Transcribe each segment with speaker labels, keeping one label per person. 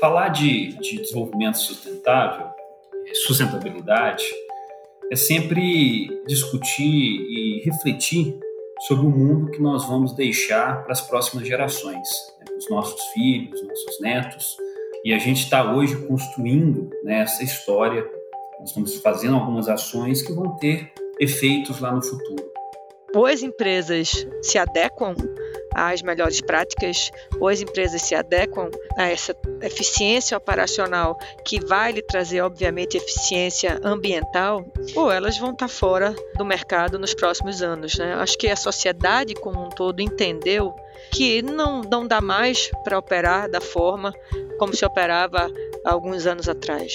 Speaker 1: Falar de, de desenvolvimento sustentável, sustentabilidade, é sempre discutir e refletir sobre o mundo que nós vamos deixar para as próximas gerações, né, os nossos filhos, nossos netos. E a gente está hoje construindo né, essa história, nós estamos fazendo algumas ações que vão ter efeitos lá no futuro.
Speaker 2: Ou as empresas se adequam às melhores práticas, ou as empresas se adequam a essa eficiência operacional que vai lhe trazer, obviamente, eficiência ambiental, ou elas vão estar fora do mercado nos próximos anos. Né? Acho que a sociedade como um todo entendeu que não, não dá mais para operar da forma como se operava há alguns anos atrás.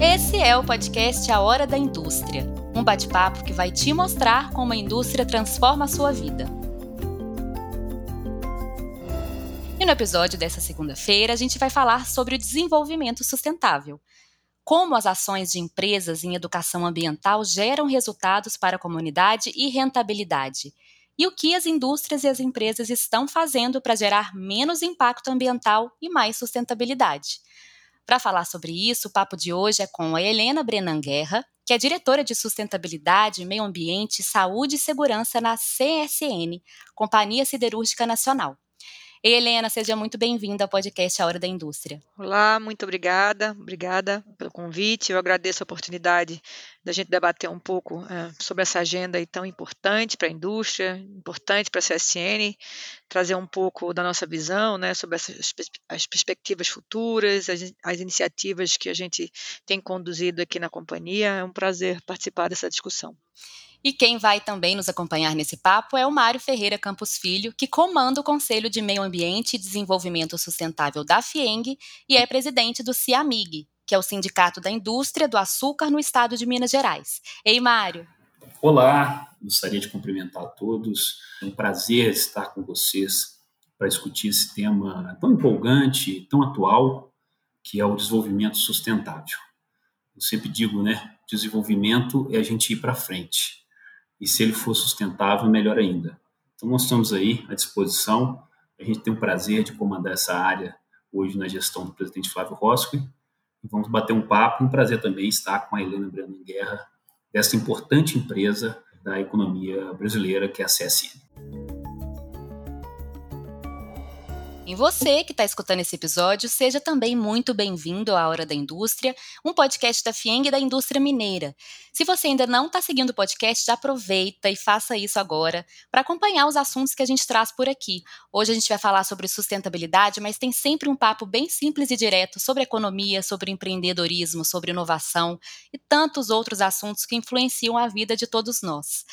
Speaker 3: Esse é o podcast A Hora da Indústria, um bate-papo que vai te mostrar como a indústria transforma a sua vida. E no episódio dessa segunda-feira, a gente vai falar sobre o desenvolvimento sustentável. Como as ações de empresas em educação ambiental geram resultados para a comunidade e rentabilidade. E o que as indústrias e as empresas estão fazendo para gerar menos impacto ambiental e mais sustentabilidade. Para falar sobre isso, o papo de hoje é com a Helena Brenan Guerra, que é diretora de Sustentabilidade, Meio Ambiente, Saúde e Segurança na CSN, Companhia Siderúrgica Nacional. E Helena, seja muito bem-vinda ao podcast A Hora da Indústria.
Speaker 2: Olá, muito obrigada, obrigada pelo convite. Eu agradeço a oportunidade da gente debater um pouco é, sobre essa agenda tão importante para a indústria, importante para a CSN, trazer um pouco da nossa visão, né, sobre essas, as perspectivas futuras, as, as iniciativas que a gente tem conduzido aqui na companhia. É um prazer participar dessa discussão.
Speaker 3: E quem vai também nos acompanhar nesse papo é o Mário Ferreira Campos Filho, que comanda o Conselho de Meio Ambiente e Desenvolvimento Sustentável da FIENG e é presidente do CIAMIG, que é o Sindicato da Indústria do Açúcar no estado de Minas Gerais. Ei, Mário.
Speaker 1: Olá, gostaria de cumprimentar a todos. É um prazer estar com vocês para discutir esse tema tão empolgante, tão atual, que é o desenvolvimento sustentável. Eu sempre digo, né? Desenvolvimento é a gente ir para frente e se ele for sustentável, melhor ainda. Então, nós estamos aí à disposição. A gente tem o prazer de comandar essa área hoje na gestão do presidente Flávio Rosco. E vamos bater um papo. Um prazer também estar com a Helena Brandão Guerra, dessa importante empresa da economia brasileira, que é a CSN.
Speaker 3: Em você que está escutando esse episódio, seja também muito bem-vindo à Hora da Indústria, um podcast da FIENG e da indústria mineira. Se você ainda não está seguindo o podcast, aproveita e faça isso agora para acompanhar os assuntos que a gente traz por aqui. Hoje a gente vai falar sobre sustentabilidade, mas tem sempre um papo bem simples e direto sobre economia, sobre empreendedorismo, sobre inovação e tantos outros assuntos que influenciam a vida de todos nós.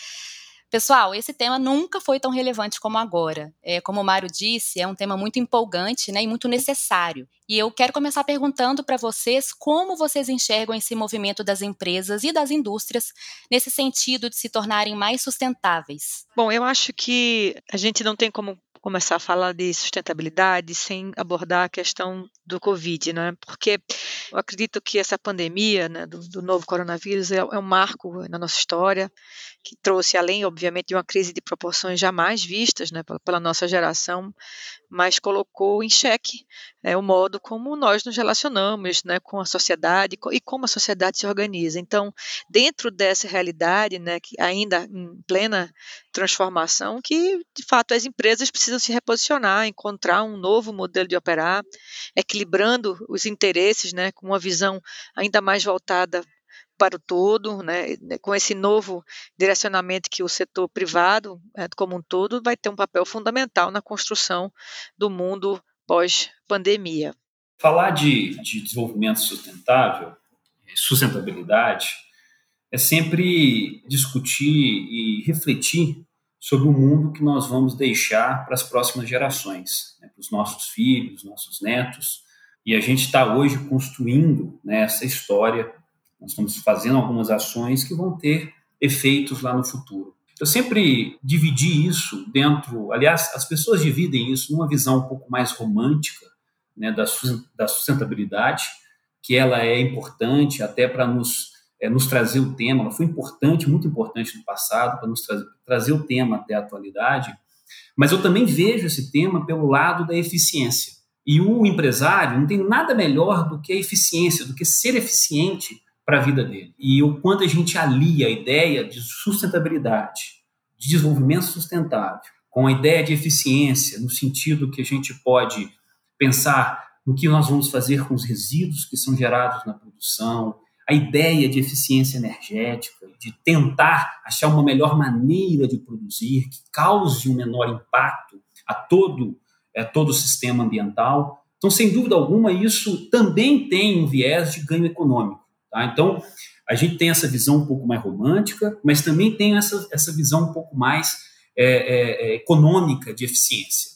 Speaker 3: Pessoal, esse tema nunca foi tão relevante como agora. É, como o Mário disse, é um tema muito empolgante né, e muito necessário. E eu quero começar perguntando para vocês como vocês enxergam esse movimento das empresas e das indústrias nesse sentido de se tornarem mais sustentáveis.
Speaker 2: Bom, eu acho que a gente não tem como começar a falar de sustentabilidade sem abordar a questão do Covid, né? Porque eu acredito que essa pandemia né, do, do novo coronavírus é, é um marco na nossa história que trouxe, além, obviamente, de uma crise de proporções jamais vistas né, pela, pela nossa geração, mas colocou em xeque é, o modo como nós nos relacionamos né, com a sociedade e como a sociedade se organiza. Então, dentro dessa realidade, né, que ainda em plena transformação, que de fato as empresas precisam se reposicionar, encontrar um novo modelo de operar, equilibrando os interesses, né, com uma visão ainda mais voltada para o todo, né, com esse novo direcionamento que o setor privado, é, como um todo, vai ter um papel fundamental na construção do mundo pós-pandemia.
Speaker 1: Falar de, de desenvolvimento sustentável, sustentabilidade, é sempre discutir e refletir sobre o mundo que nós vamos deixar para as próximas gerações, né, para os nossos filhos, nossos netos. E a gente está hoje construindo né, essa história nós estamos fazendo algumas ações que vão ter efeitos lá no futuro. Eu sempre dividi isso dentro, aliás, as pessoas dividem isso numa visão um pouco mais romântica né, da, da sustentabilidade, que ela é importante até para nos, é, nos trazer o tema, ela foi importante, muito importante no passado, para nos trazer, trazer o tema até a atualidade, mas eu também vejo esse tema pelo lado da eficiência. E o empresário não tem nada melhor do que a eficiência, do que ser eficiente para a vida dele. E o quanto a gente alia a ideia de sustentabilidade, de desenvolvimento sustentável, com a ideia de eficiência, no sentido que a gente pode pensar no que nós vamos fazer com os resíduos que são gerados na produção, a ideia de eficiência energética, de tentar achar uma melhor maneira de produzir que cause um menor impacto a todo, é, todo o sistema ambiental. Então, sem dúvida alguma, isso também tem um viés de ganho econômico. Tá? Então, a gente tem essa visão um pouco mais romântica, mas também tem essa, essa visão um pouco mais é, é, é econômica de eficiência.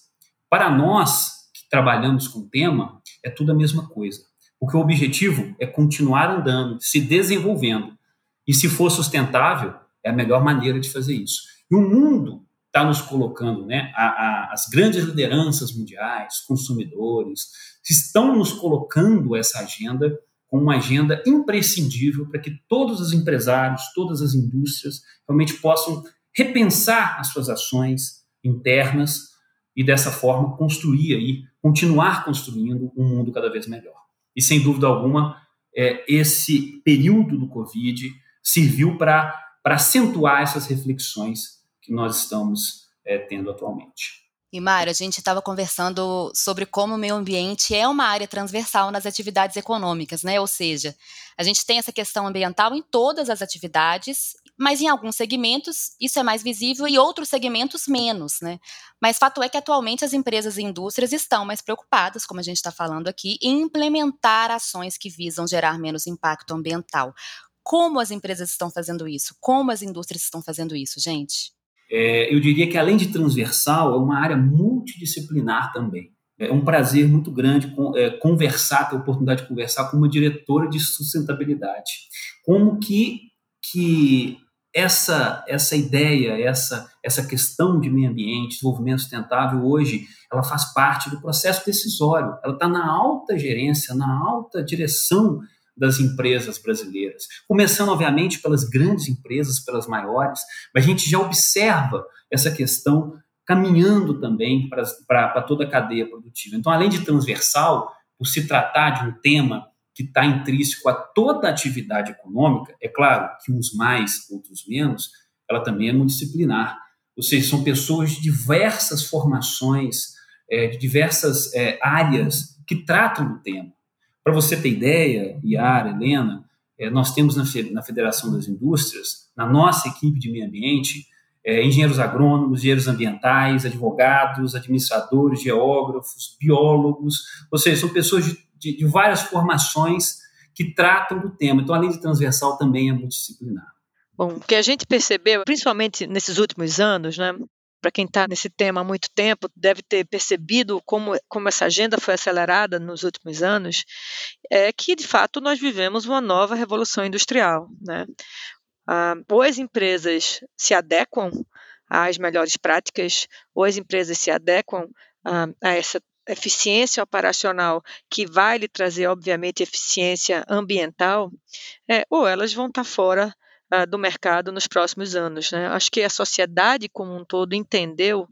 Speaker 1: Para nós que trabalhamos com o tema, é tudo a mesma coisa. Porque o objetivo é continuar andando, se desenvolvendo. E se for sustentável, é a melhor maneira de fazer isso. E o mundo está nos colocando, né, a, a, as grandes lideranças mundiais, consumidores, estão nos colocando essa agenda como uma agenda imprescindível para que todos os empresários, todas as indústrias realmente possam repensar as suas ações internas e dessa forma construir aí, continuar construindo um mundo cada vez melhor. E sem dúvida alguma, é, esse período do Covid serviu para acentuar essas reflexões que nós estamos é, tendo atualmente.
Speaker 3: E Mário, a gente estava conversando sobre como o meio ambiente é uma área transversal nas atividades econômicas, né? Ou seja, a gente tem essa questão ambiental em todas as atividades, mas em alguns segmentos isso é mais visível e outros segmentos menos, né? Mas fato é que atualmente as empresas e indústrias estão mais preocupadas, como a gente está falando aqui, em implementar ações que visam gerar menos impacto ambiental. Como as empresas estão fazendo isso? Como as indústrias estão fazendo isso, gente?
Speaker 1: É, eu diria que, além de transversal, é uma área multidisciplinar também. É um prazer muito grande é, conversar, ter a oportunidade de conversar com uma diretora de sustentabilidade. Como que, que essa, essa ideia, essa, essa questão de meio ambiente, desenvolvimento sustentável, hoje, ela faz parte do processo decisório. Ela está na alta gerência, na alta direção das empresas brasileiras. Começando, obviamente, pelas grandes empresas, pelas maiores, mas a gente já observa essa questão caminhando também para toda a cadeia produtiva. Então, além de transversal, por se tratar de um tema que está intrínseco a toda a atividade econômica, é claro que uns mais, outros menos, ela também é multidisciplinar. Ou seja, são pessoas de diversas formações, é, de diversas é, áreas que tratam do tema. Para você ter ideia, Iara, Helena, é, nós temos na, na Federação das Indústrias, na nossa equipe de meio ambiente, é, engenheiros agrônomos, engenheiros ambientais, advogados, administradores, geógrafos, biólogos, ou seja, são pessoas de, de, de várias formações que tratam do tema. Então, além de transversal, também é multidisciplinar.
Speaker 2: Bom, o que a gente percebeu, principalmente nesses últimos anos, né, para quem está nesse tema há muito tempo, deve ter percebido como, como essa agenda foi acelerada nos últimos anos, é que, de fato, nós vivemos uma nova revolução industrial. Né? Ah, ou as empresas se adequam às melhores práticas, ou as empresas se adequam ah, a essa eficiência operacional que vai lhe trazer, obviamente, eficiência ambiental, é, ou elas vão estar tá fora uh, do mercado nos próximos anos. Né? Acho que a sociedade como um todo entendeu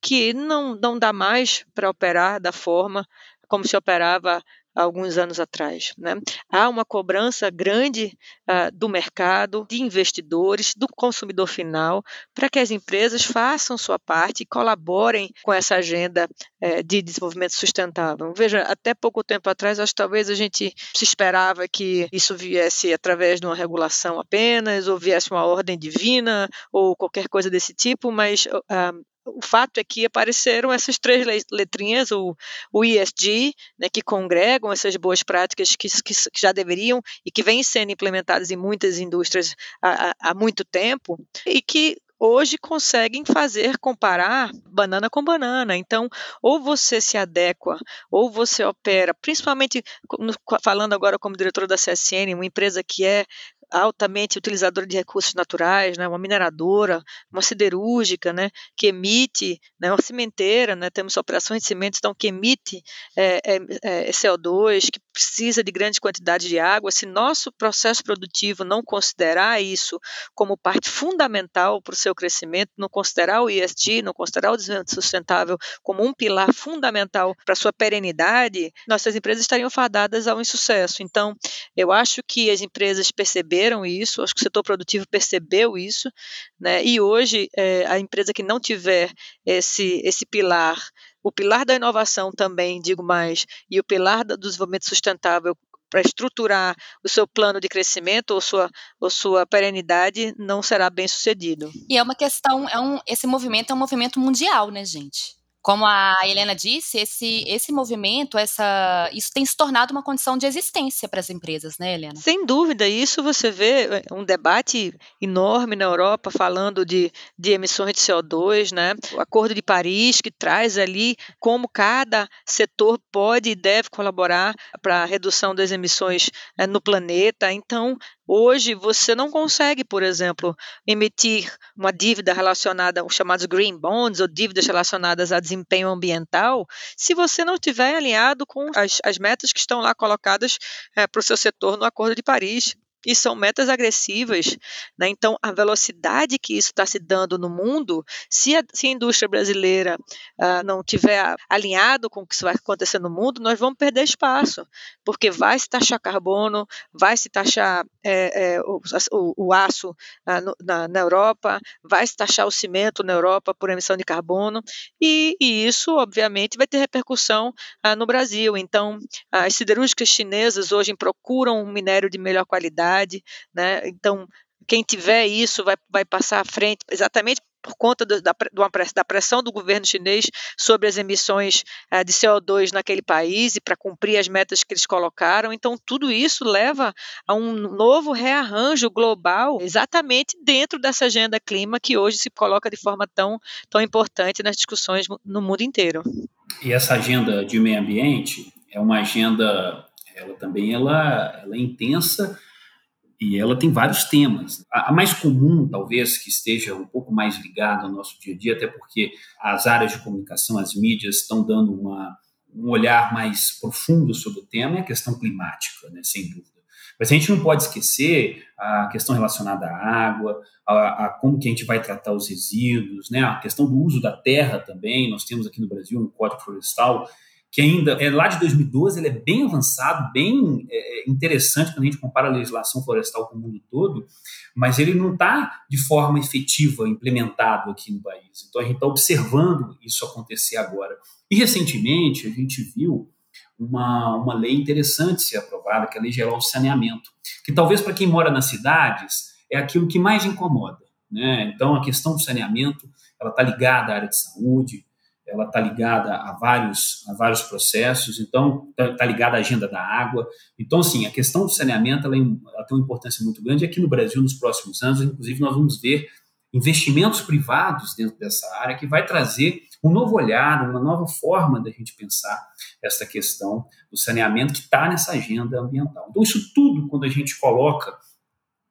Speaker 2: que não, não dá mais para operar da forma como se operava alguns anos atrás. Né? Há uma cobrança grande uh, do mercado, de investidores, do consumidor final, para que as empresas façam sua parte e colaborem com essa agenda uh, de desenvolvimento sustentável. Veja, até pouco tempo atrás, acho que talvez a gente se esperava que isso viesse através de uma regulação apenas, ou viesse uma ordem divina, ou qualquer coisa desse tipo, mas uh, o fato é que apareceram essas três letrinhas, o, o ESG, né, que congregam essas boas práticas que, que, já deveriam e que vêm sendo implementadas em muitas indústrias há, há muito tempo, e que hoje conseguem fazer comparar banana com banana. Então, ou você se adequa, ou você opera, principalmente falando agora como diretora da CSN, uma empresa que é altamente utilizadora de recursos naturais, né, uma mineradora, uma siderúrgica, né, que emite, né, uma cimenteira, né, temos operações de cimentos, então, que emite é, é, é CO2, que precisa de grande quantidade de água, se nosso processo produtivo não considerar isso como parte fundamental para o seu crescimento, não considerar o ESG, não considerar o desenvolvimento sustentável como um pilar fundamental para a sua perenidade, nossas empresas estariam fadadas ao insucesso. Então, eu acho que as empresas perceberam isso, acho que o setor produtivo percebeu isso, né? E hoje é, a empresa que não tiver esse esse pilar o pilar da inovação também, digo mais, e o pilar do desenvolvimento sustentável para estruturar o seu plano de crescimento ou sua, ou sua perenidade não será bem sucedido.
Speaker 3: E é uma questão, é um, esse movimento é um movimento mundial, né, gente? Como a Helena disse, esse, esse movimento, essa, isso tem se tornado uma condição de existência para as empresas, né, Helena?
Speaker 2: Sem dúvida, isso você vê é, um debate enorme na Europa falando de, de emissões de CO2, né? O Acordo de Paris, que traz ali como cada setor pode e deve colaborar para a redução das emissões é, no planeta. Então, Hoje você não consegue, por exemplo, emitir uma dívida relacionada aos chamados green bonds ou dívidas relacionadas a desempenho ambiental, se você não estiver alinhado com as, as metas que estão lá colocadas é, para o seu setor no Acordo de Paris e são metas agressivas. Né? Então, a velocidade que isso está se dando no mundo, se a, se a indústria brasileira uh, não tiver alinhado com o que vai acontecer no mundo, nós vamos perder espaço, porque vai se taxar carbono, vai se taxar é, é, o, o, o, aço uh, na, na, Europa, vai se taxar o cimento na Europa por emissão de carbono, e, e isso, obviamente, vai ter repercussão uh, no Brasil. Então, as siderúrgicas chinesas hoje procuram um minério de melhor qualidade né? Então, quem tiver isso vai, vai passar à frente, exatamente por conta do, da, da, pressão do governo chinês sobre as emissões uh, de CO2 naquele país e para cumprir as metas que eles colocaram. Então, tudo isso leva a um novo rearranjo global, exatamente dentro dessa agenda clima que hoje se coloca de forma tão, tão importante nas discussões no mundo inteiro.
Speaker 1: E essa agenda de meio ambiente é uma agenda, ela também ela, ela é intensa e ela tem vários temas. A, mais comum, talvez, que esteja um pouco mais ligada ao nosso dia a dia, até porque as áreas de comunicação, as mídias, estão dando uma, um olhar mais profundo sobre o tema, é a questão climática, né, sem dúvida. Mas a gente não pode esquecer a questão relacionada à água, a, a, como que a gente vai tratar os resíduos, né, a questão do uso da terra também. Nós temos aqui no Brasil um código florestal que ainda é lá de 2012, ele é bem avançado, bem é, é, interessante quando a gente compara a legislação florestal com o mundo todo, mas ele não está de forma efetiva implementado aqui no país. Então a gente está observando isso acontecer agora. E recentemente a gente viu uma, uma lei interessante ser aprovada, que é a Lei Geral do Saneamento, que talvez para quem mora nas cidades é aquilo que mais incomoda. Né? Então a questão do saneamento ela está ligada à área de saúde, ela está ligada a vários, a vários processos, então está tá ligada à agenda da água. Então, assim, a questão do saneamento ela, é ela tem uma importância muito grande. Aqui no Brasil, nos próximos anos, inclusive, nós vamos ver investimentos privados dentro dessa área que vai trazer um novo olhar, uma nova forma da gente pensar essa questão do saneamento que está nessa agenda ambiental. Então, isso tudo, quando a gente coloca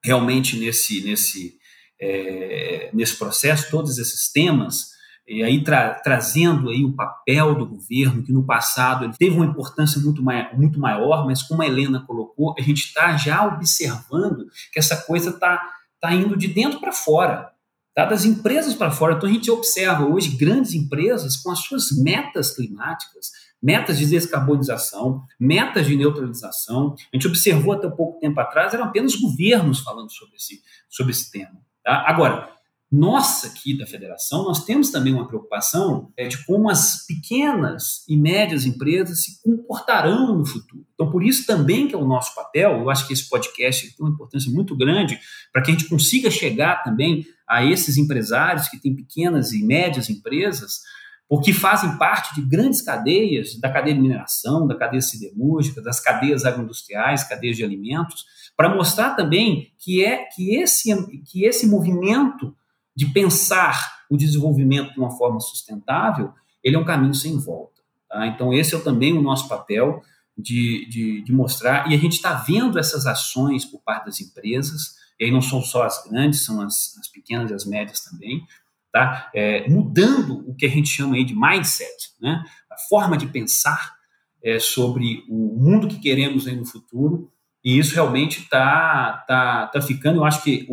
Speaker 1: realmente nesse, nesse, é, nesse processo, todos esses temas, e aí tra trazendo aí o papel do governo, que no passado ele teve uma importância muito, mai muito maior, mas como a Helena colocou, a gente está já observando que essa coisa está tá indo de dentro para fora, tá? das empresas para fora. Então a gente observa hoje grandes empresas com as suas metas climáticas, metas de descarbonização, metas de neutralização. A gente observou até pouco tempo atrás, eram apenas governos falando sobre esse, sobre esse tema. Tá? Agora, nossa aqui da federação, nós temos também uma preocupação é, de como as pequenas e médias empresas se comportarão no futuro. Então, por isso também que é o nosso papel, eu acho que esse podcast tem uma importância muito grande para que a gente consiga chegar também a esses empresários que têm pequenas e médias empresas, porque fazem parte de grandes cadeias, da cadeia de mineração, da cadeia siderúrgica, das cadeias agroindustriais, cadeias de alimentos, para mostrar também que é que esse, que esse movimento de pensar o desenvolvimento de uma forma sustentável, ele é um caminho sem volta. Tá? Então, esse é também o nosso papel de, de, de mostrar, e a gente está vendo essas ações por parte das empresas, e aí não são só as grandes, são as, as pequenas e as médias também, tá? É, mudando o que a gente chama aí de mindset, né? a forma de pensar, é, sobre o mundo que queremos aí no futuro. E isso realmente está tá, tá ficando, eu acho que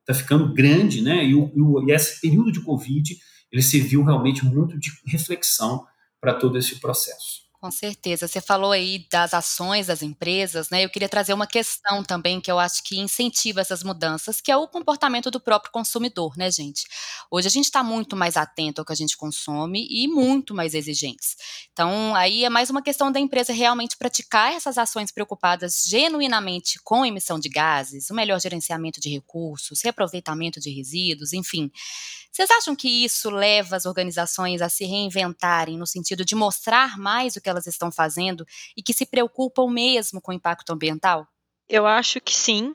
Speaker 1: está ficando grande, né? E, o, e esse período de Covid ele serviu realmente muito de reflexão para todo esse processo.
Speaker 3: Com certeza. Você falou aí das ações das empresas, né? Eu queria trazer uma questão também que eu acho que incentiva essas mudanças, que é o comportamento do próprio consumidor, né, gente? Hoje a gente está muito mais atento ao que a gente consome e muito mais exigentes. Então, aí é mais uma questão da empresa realmente praticar essas ações preocupadas genuinamente com emissão de gases, o melhor gerenciamento de recursos, reaproveitamento de resíduos, enfim. Vocês acham que isso leva as organizações a se reinventarem no sentido de mostrar mais o que elas estão fazendo e que se preocupam mesmo com o impacto ambiental?
Speaker 2: Eu acho que sim,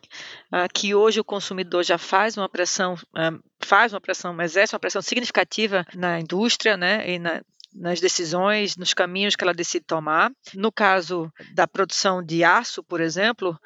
Speaker 2: uh, que hoje o consumidor já faz uma pressão, uh, faz uma pressão, mas exerce uma pressão significativa na indústria, né, e na, nas decisões, nos caminhos que ela decide tomar. No caso da produção de aço, por exemplo,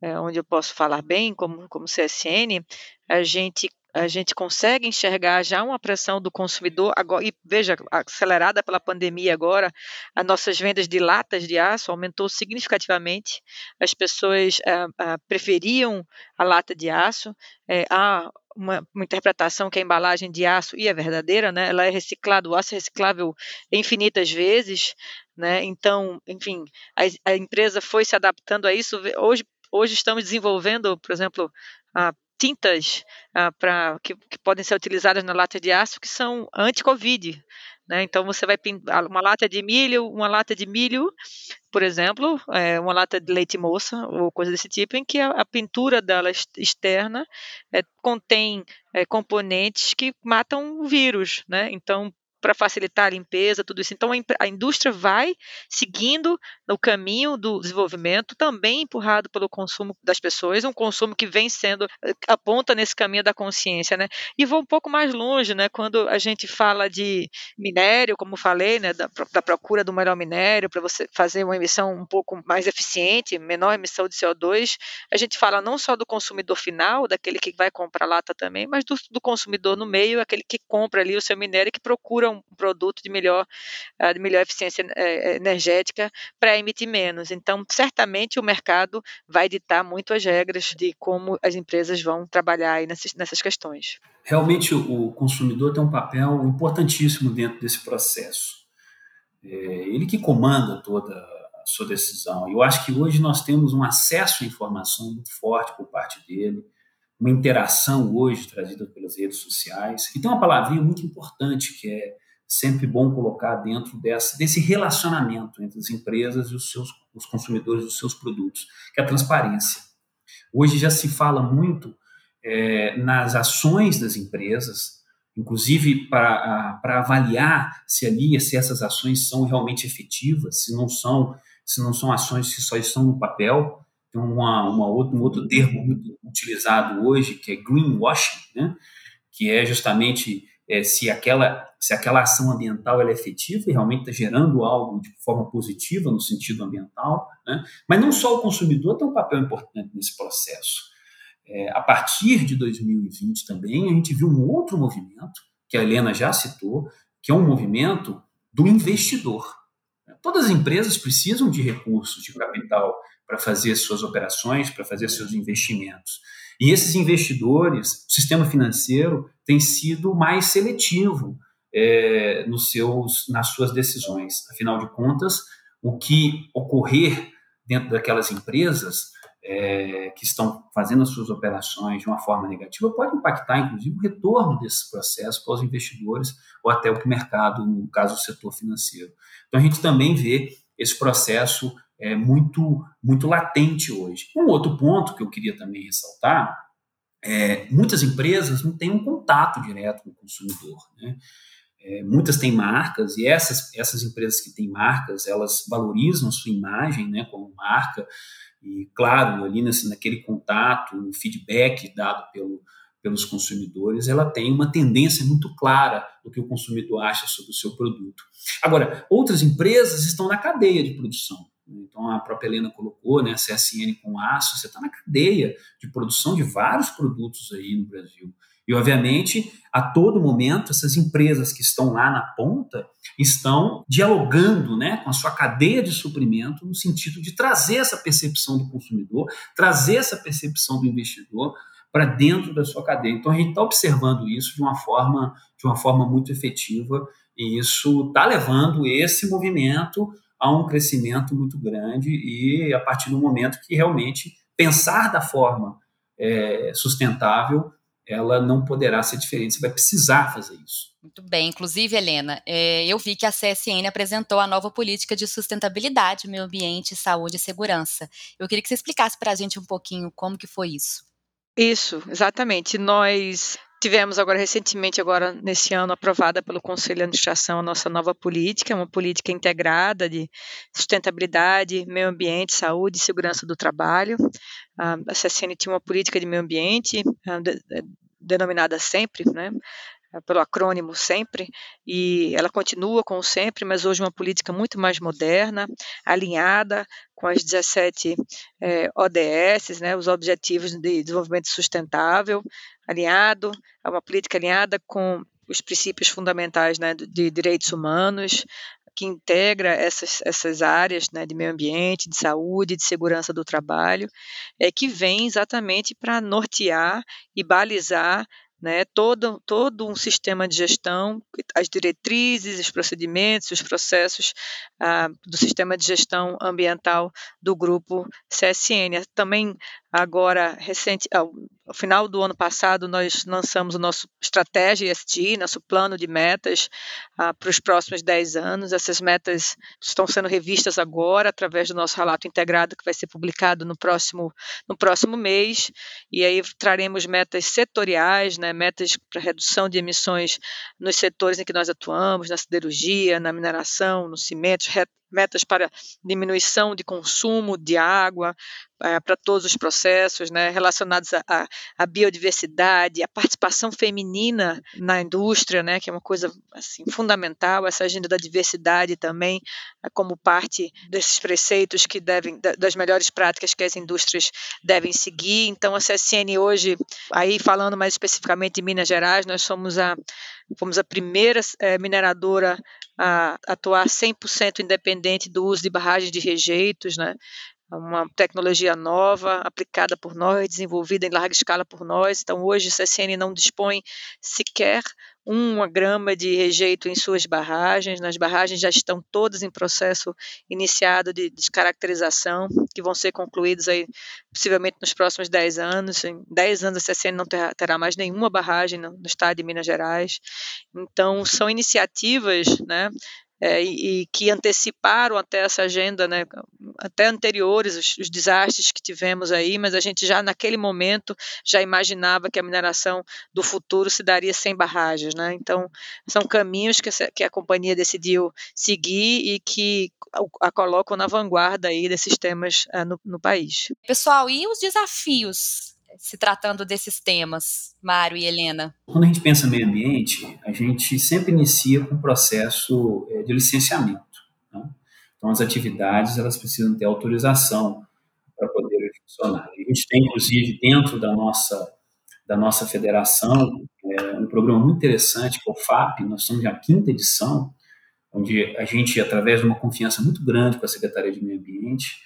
Speaker 2: é, onde eu posso falar bem como, como CSN, a gente a gente consegue enxergar já uma pressão do consumidor agora e veja acelerada pela pandemia agora as nossas vendas de latas de aço aumentou significativamente. As pessoas ah, ah, preferiam a lata de aço. É, há uma, uma, interpretação que a embalagem de aço e é verdadeira né ela é reciclada o aço é reciclável infinitas vezes né. Então enfim a, a empresa foi se adaptando a isso. Hoje hoje estamos desenvolvendo por exemplo a tintas ah, que, que, podem ser utilizadas na lata de aço que são anti-Covid. Né? Então você vai pintar uma lata de milho, uma lata de milho, por exemplo, é, uma lata de leite moça ou coisa desse tipo, em que a, a pintura dela externa é, contém é, componentes que matam o vírus. Né? Então para facilitar a limpeza, tudo isso. Então, a indústria vai seguindo o caminho do desenvolvimento, também empurrado pelo consumo das pessoas, um consumo que vem sendo, eh, aponta nesse caminho da consciência, né? E vou um pouco mais longe, né? Quando a gente fala de minério, como falei, né? Da, da procura do melhor minério, para você fazer uma emissão um pouco mais eficiente, menor emissão de CO2, a gente fala não só do consumidor final, daquele que vai comprar lata também, mas do, do consumidor no meio, aquele que compra ali o seu minério e que procura um produto de melhor, ah, de melhor eficiência eh, energética para emitir menos. Então, certamente o mercado vai ditar muito as regras de como as empresas vão trabalhar nessas, nessas questões.
Speaker 1: Realmente, o consumidor tem um papel importantíssimo dentro desse processo. É ele que comanda toda a sua decisão. Eu acho que hoje nós temos um acesso à informação muito forte por parte dele uma interação hoje trazida pelas redes sociais. E tem uma palavrinha muito importante que é sempre bom colocar dentro dessa, desse relacionamento entre as empresas e os seus os consumidores dos seus produtos, que é a transparência. Hoje já se fala muito é, nas ações das empresas, inclusive para, avaliar se ali se essas ações são realmente efetivas, se não são se não são ações que só estão no papel. Tem uma, uma um outro termo muito utilizado hoje que é greenwashing, né? que é justamente é, se, aquela, se aquela ação ambiental é efetiva e realmente está gerando algo de forma positiva no sentido ambiental. Né? Mas não só o consumidor tem um papel importante nesse processo. É, a partir de 2020 também, a gente viu um outro movimento, que a Helena já citou, que é um movimento do investidor. Todas as empresas precisam de recursos, de capital para fazer suas operações, para fazer seus investimentos. E esses investidores, o sistema financeiro tem sido mais seletivo é, nos seus, nas suas decisões. Afinal de contas, o que ocorrer dentro daquelas empresas é, que estão fazendo as suas operações de uma forma negativa pode impactar, inclusive, o retorno desse processo para os investidores ou até o mercado, no caso, o setor financeiro. Então, a gente também vê esse processo é, muito, muito latente hoje. Um outro ponto que eu queria também ressaltar é muitas empresas não têm um contato direto com o consumidor. Né? É, muitas têm marcas e essas, essas empresas que têm marcas, elas valorizam sua imagem né, como marca e, claro, ali nesse, naquele contato, o feedback dado pelo, pelos consumidores, ela tem uma tendência muito clara do que o consumidor acha sobre o seu produto. Agora, outras empresas estão na cadeia de produção. Então, a própria Helena colocou, né, a CSN com aço, você está na cadeia de produção de vários produtos aí no Brasil. E, obviamente, a todo momento, essas empresas que estão lá na ponta estão dialogando né, com a sua cadeia de suprimento no sentido de trazer essa percepção do consumidor, trazer essa percepção do investidor para dentro da sua cadeia. Então, a gente está observando isso de uma forma, de uma forma muito efetiva e isso está levando esse movimento a um crescimento muito grande e a partir do momento que realmente pensar da forma é, sustentável ela não poderá ser diferente, você vai precisar fazer isso.
Speaker 3: Muito bem. Inclusive, Helena, é, eu vi que a CSN apresentou a nova política de sustentabilidade, meio ambiente, saúde e segurança. Eu queria que você explicasse para a gente um pouquinho como que foi isso.
Speaker 2: Isso, exatamente. Nós tivemos agora recentemente, agora nesse ano, aprovada pelo Conselho de Administração a nossa nova política, uma política integrada de sustentabilidade, meio ambiente, saúde e segurança do trabalho. A CSN tinha uma política de meio ambiente, denominada sempre, né? Pelo acrônimo sempre, e ela continua com o sempre, mas hoje uma política muito mais moderna, alinhada com as 17 é, ODS, né, os Objetivos de Desenvolvimento Sustentável, alinhado, é uma política alinhada com os princípios fundamentais né, de direitos humanos, que integra essas, essas áreas né, de meio ambiente, de saúde, de segurança do trabalho, é, que vem exatamente para nortear e balizar né, todo, todo um sistema de gestão, as diretrizes, os procedimentos, os processos ah, do sistema de gestão ambiental do grupo CSN. Também agora, recente, ao, final do ano passado, nós lançamos o nosso estratégia ESG, nosso plano de metas ah, para os próximos 10 anos. Essas metas estão sendo revistas agora através do nosso relato integrado que vai ser publicado no próximo, no próximo mês. E aí traremos metas setoriais, né, metas para redução de emissões nos setores em que nós atuamos, na siderurgia, na mineração, nos cimentos, metas para diminuição de consumo de água é, para todos os processos né, relacionados à, biodiversidade, à participação feminina na indústria, né, que é uma coisa assim, fundamental, essa agenda da diversidade também é, como parte desses preceitos que devem, das melhores práticas que as indústrias devem seguir. Então, a CSN hoje, aí falando mais especificamente de Minas Gerais, nós somos a fomos a primeira é, mineradora a atuar 100% independente do uso de barragens de rejeitos, né? uma tecnologia nova, aplicada por nós, desenvolvida em larga escala por nós. Então, hoje, o CSN não dispõe sequer uma grama de rejeito em suas barragens. As barragens já estão todas em processo iniciado de descaracterização, que vão ser concluídos aí, possivelmente nos próximos 10 anos. Em 10 anos, a CSN não terá, terá mais nenhuma barragem no, no estado de Minas Gerais. Então, são iniciativas né, é, e, que anteciparam até essa agenda, né, até anteriores os, os, desastres que tivemos aí, mas a gente já naquele momento já imaginava que a mineração do futuro se daria sem barragens, né? Então são caminhos que, que a companhia decidiu seguir e que a, colocam na vanguarda aí desses temas uh, no, no país.
Speaker 3: Pessoal, e os desafios se tratando desses temas, Mário e Helena?
Speaker 1: Quando a gente pensa meio ambiente, a gente sempre inicia com o processo eh, de licenciamento. Né? Então, as atividades elas precisam ter autorização para poder funcionar. A gente tem, inclusive, dentro da nossa, da nossa federação, é, um programa muito interessante, que é o FAP, nós estamos na quinta edição, onde a gente, através de uma confiança muito grande com a Secretaria de Meio Ambiente,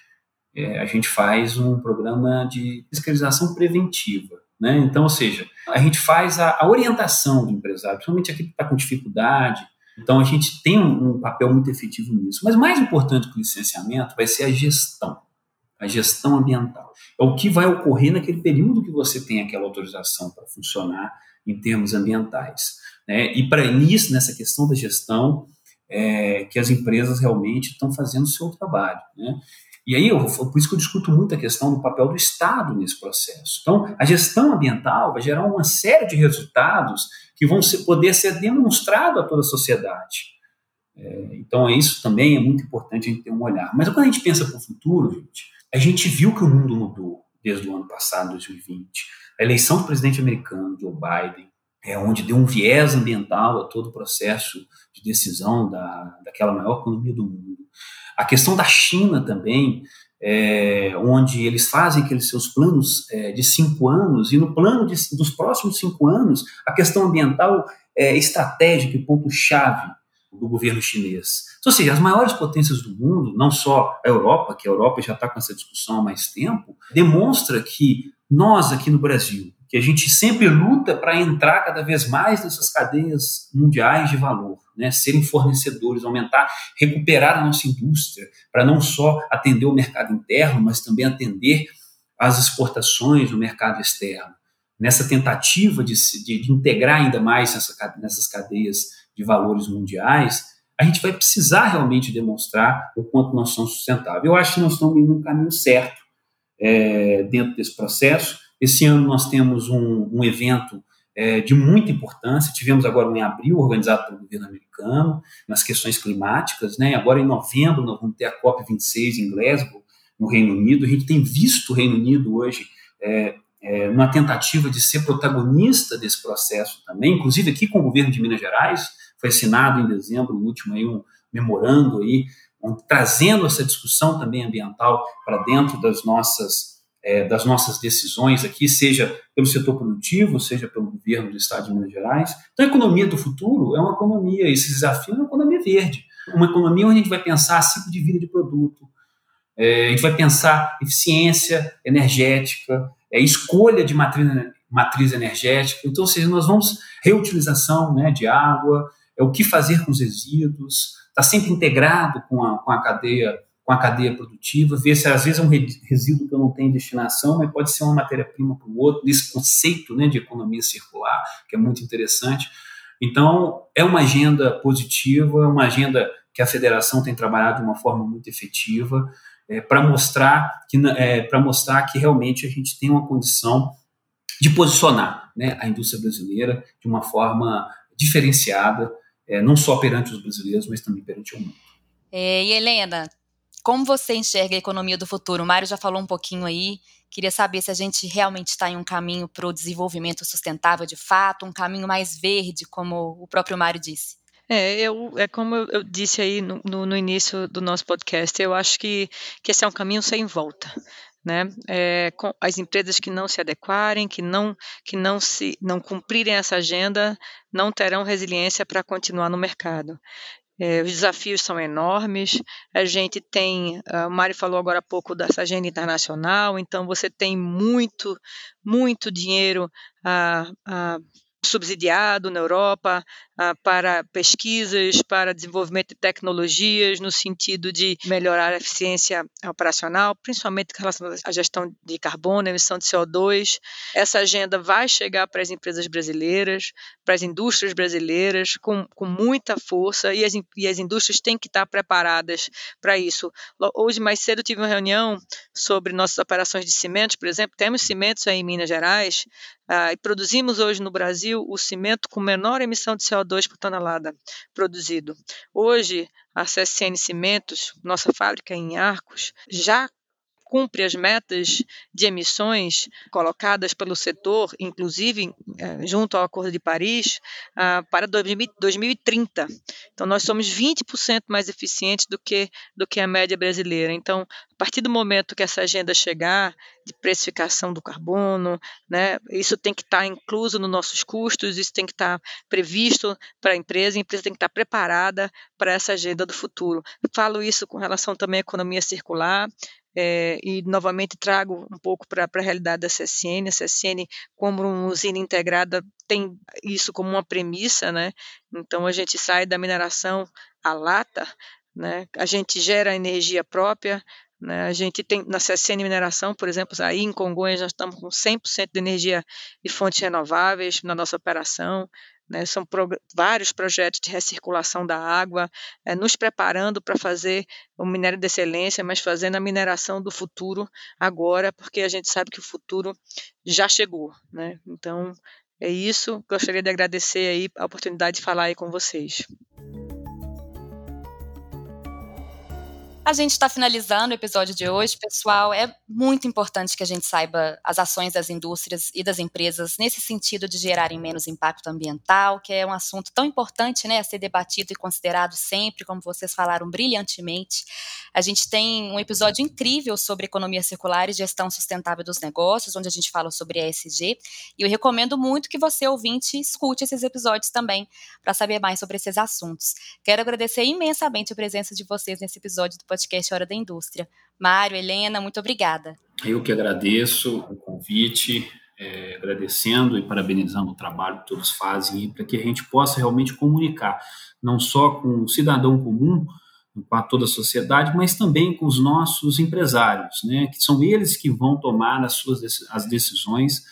Speaker 1: é, a gente faz um programa de fiscalização preventiva. Né? Então, ou seja, a gente faz a, a orientação do empresário, principalmente aquele que está com dificuldade. Então, a gente tem um, um, papel muito efetivo nisso. Mas mais importante que o licenciamento vai ser a gestão, a gestão ambiental. É o que vai ocorrer naquele período que você tem aquela autorização para funcionar em termos ambientais. Né? E para início, nessa questão da gestão, é, que as empresas realmente estão fazendo o seu trabalho. Né? E aí, eu, por isso que eu discuto muito a questão do papel do Estado nesse processo. Então, a gestão ambiental vai gerar uma série de resultados que vão ser, poder ser demonstrados a toda a sociedade. É, então, isso também é muito importante a gente ter um olhar. Mas quando a gente pensa para o futuro, gente, a gente viu que o mundo mudou desde o ano passado, 2020. A eleição do presidente americano, Joe Biden, é onde deu um viés ambiental a todo o processo de decisão da, daquela maior economia do mundo. A questão da China também, é, onde eles fazem aqueles seus planos é, de cinco anos, e no plano de, dos próximos cinco anos, a questão ambiental é estratégica e ponto-chave do governo chinês. Então, ou seja, as maiores potências do mundo, não só a Europa, que a Europa já está com essa discussão há mais tempo, demonstra que nós aqui no Brasil, que a gente sempre luta para entrar cada vez mais nessas cadeias mundiais de valor, né? serem fornecedores, aumentar, recuperar a nossa indústria, para não só atender o mercado interno, mas também atender as exportações no mercado externo. Nessa tentativa de, de, de integrar ainda mais essa, nessas cadeias de valores mundiais, a gente vai precisar realmente demonstrar o quanto nós somos sustentáveis. Eu acho que nós estamos indo no caminho certo é, dentro desse processo. Esse ano nós temos um, um evento é, de muita importância. Tivemos agora um em abril, organizado pelo governo americano, nas questões climáticas. Né? Agora, em novembro, nós vamos ter a COP26 em Glasgow, no Reino Unido. A gente tem visto o Reino Unido hoje é, é, uma tentativa de ser protagonista desse processo também, inclusive aqui com o governo de Minas Gerais. Foi assinado em dezembro, o último aí, um memorando aí, um, trazendo essa discussão também ambiental para dentro das nossas é, das nossas decisões aqui, seja pelo setor produtivo, seja pelo governo do Estado de Minas Gerais. Então, a economia do futuro é uma economia, esse desafio é uma economia verde, uma economia onde a gente vai pensar ciclo de vida de produto, é, a gente vai pensar eficiência energética, é, escolha de matriz, matriz energética. Então, ou seja, nós vamos reutilização né, de água, é o que fazer com os resíduos, está sempre integrado com a, com a cadeia com a cadeia produtiva, ver se às vezes é um resíduo que eu não tenho destinação, mas pode ser uma matéria-prima para o outro, nesse conceito né, de economia circular, que é muito interessante. Então, é uma agenda positiva, é uma agenda que a federação tem trabalhado de uma forma muito efetiva, é, para mostrar, que, é, mostrar que realmente a gente tem uma condição de posicionar né, a indústria brasileira de uma forma diferenciada, é, não só perante os brasileiros, mas também perante o mundo.
Speaker 3: É, e Helena, como você enxerga a economia do futuro? O Mário já falou um pouquinho aí. Queria saber se a gente realmente está em um caminho para o desenvolvimento sustentável de fato, um caminho mais verde, como o próprio Mário disse.
Speaker 2: É, eu, é como eu, disse aí no, no, no, início do nosso podcast, eu acho que, que esse é um caminho sem volta. Né? É, as empresas que não se adequarem, que não que não se não cumprirem essa agenda, não terão resiliência para continuar no mercado. É, os desafios são enormes. A gente tem, ah, o Mário falou agora há pouco dessa agenda internacional, então você tem muito, muito dinheiro a, a subsidiado na Europa ah, para pesquisas, para desenvolvimento de tecnologias no sentido de melhorar a eficiência operacional, principalmente com relação à gestão de carbono, emissão de CO2. Essa agenda vai chegar para as empresas brasileiras, para as indústrias brasileiras, com, com muita força, e as, e as indústrias têm que estar preparadas para isso. Hoje, mais cedo, tive uma reunião sobre nossas operações de cimentos, por exemplo, temos cimentos aí em Minas Gerais, ah, produzimos hoje no Brasil o cimento com menor emissão de CO2 por tonelada produzido. Hoje, a CSN Cimentos, nossa fábrica em Arcos, já cumpre as metas de emissões colocadas pelo setor, inclusive é, junto ao Acordo de Paris, ah, para 2030. Então, nós somos 20% mais eficientes do que, do que a média brasileira. Então, a partir do momento que essa agenda chegar, de precificação do carbono, né, isso tem que estar incluso nos nossos custos, isso tem que estar previsto para a empresa, a empresa tem que estar preparada para essa agenda do futuro. Falo isso com relação também à economia circular, é, e novamente trago um pouco para a realidade da CSN. A CSN, como uma usina integrada, tem isso como uma premissa, né? Então a gente sai da mineração à lata, né? A gente gera energia própria, né? A gente tem na CSN Mineração, por exemplo, aí em Congonhas nós estamos com 100% de energia de fontes renováveis na nossa operação. Né, são pro, vários projetos de recirculação da água, é, nos preparando para fazer o minério de excelência, mas fazendo a mineração do futuro agora, porque a gente sabe que o futuro já chegou. Né? Então, é isso. Gostaria de agradecer aí a oportunidade de falar aí com vocês.
Speaker 3: A gente está finalizando o episódio de hoje, pessoal. É muito importante que a gente saiba as ações das indústrias e das empresas nesse sentido de gerarem menos impacto ambiental, que é um assunto tão importante né, a ser debatido e considerado sempre, como vocês falaram brilhantemente. A gente tem um episódio incrível sobre economia circular e gestão sustentável dos negócios, onde a gente fala sobre ESG. E eu recomendo muito que você, ouvinte, escute esses episódios também, para saber mais sobre esses assuntos. Quero agradecer imensamente a presença de vocês nesse episódio do podcast Hora da Indústria. Mário, Helena, muito obrigada.
Speaker 1: Eu que agradeço o convite, é, agradecendo e parabenizando o trabalho que todos fazem para que a gente possa realmente comunicar, não só com o cidadão comum, com toda a sociedade, mas também com os nossos empresários, né, que são eles que vão tomar as suas as decisões,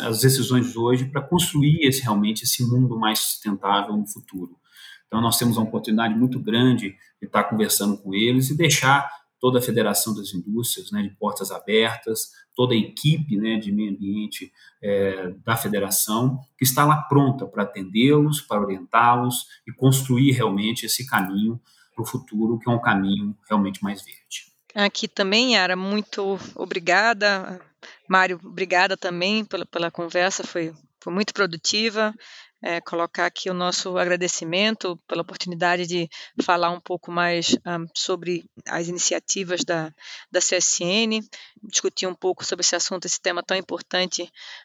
Speaker 1: as decisões de hoje para construir esse, realmente esse mundo mais sustentável no futuro. Então, nós temos uma oportunidade muito grande de estar conversando com eles e deixar toda a Federação das Indústrias né, de portas abertas, toda a equipe né, de meio ambiente é, da federação, que está lá pronta para atendê-los, para orientá-los e construir realmente esse caminho para o futuro, que é um caminho realmente mais verde.
Speaker 2: Aqui também, Yara, muito obrigada. Mário, obrigada também pela, pela conversa, foi, foi muito produtiva é, colocar aqui o nosso agradecimento pela oportunidade de falar um pouco mais um, ah, sobre as iniciativas da, da CSN, discutir um pouco sobre esse assunto, esse tema tão importante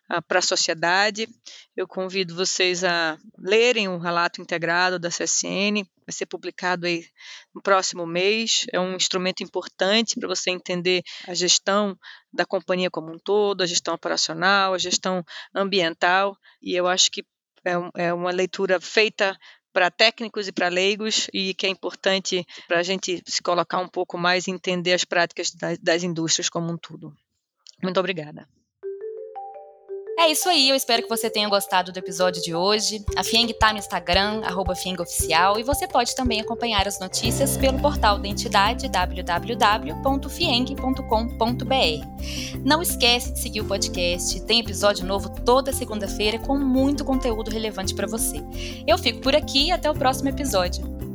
Speaker 2: uh, para a sociedade. Eu convido vocês a lerem o relato integrado da CSN, vai ser publicado aí no próximo mês. É um instrumento importante para você entender a gestão da companhia como um todo, a gestão operacional, a gestão ambiental, e eu acho que é, é uma leitura feita para técnicos e para leigos e que é importante para a gente se colocar um pouco mais e entender as práticas das, das indústrias como um todo. Muito obrigada.
Speaker 3: É isso aí, eu espero que você tenha gostado do episódio de hoje. A Fieng tá no Instagram, arroba Oficial, e você pode também acompanhar as notícias pelo portal da entidade www.fieng.com.br. Não esquece de seguir o podcast, tem episódio novo toda segunda-feira com muito conteúdo relevante para você. Eu fico por aqui e até o próximo episódio.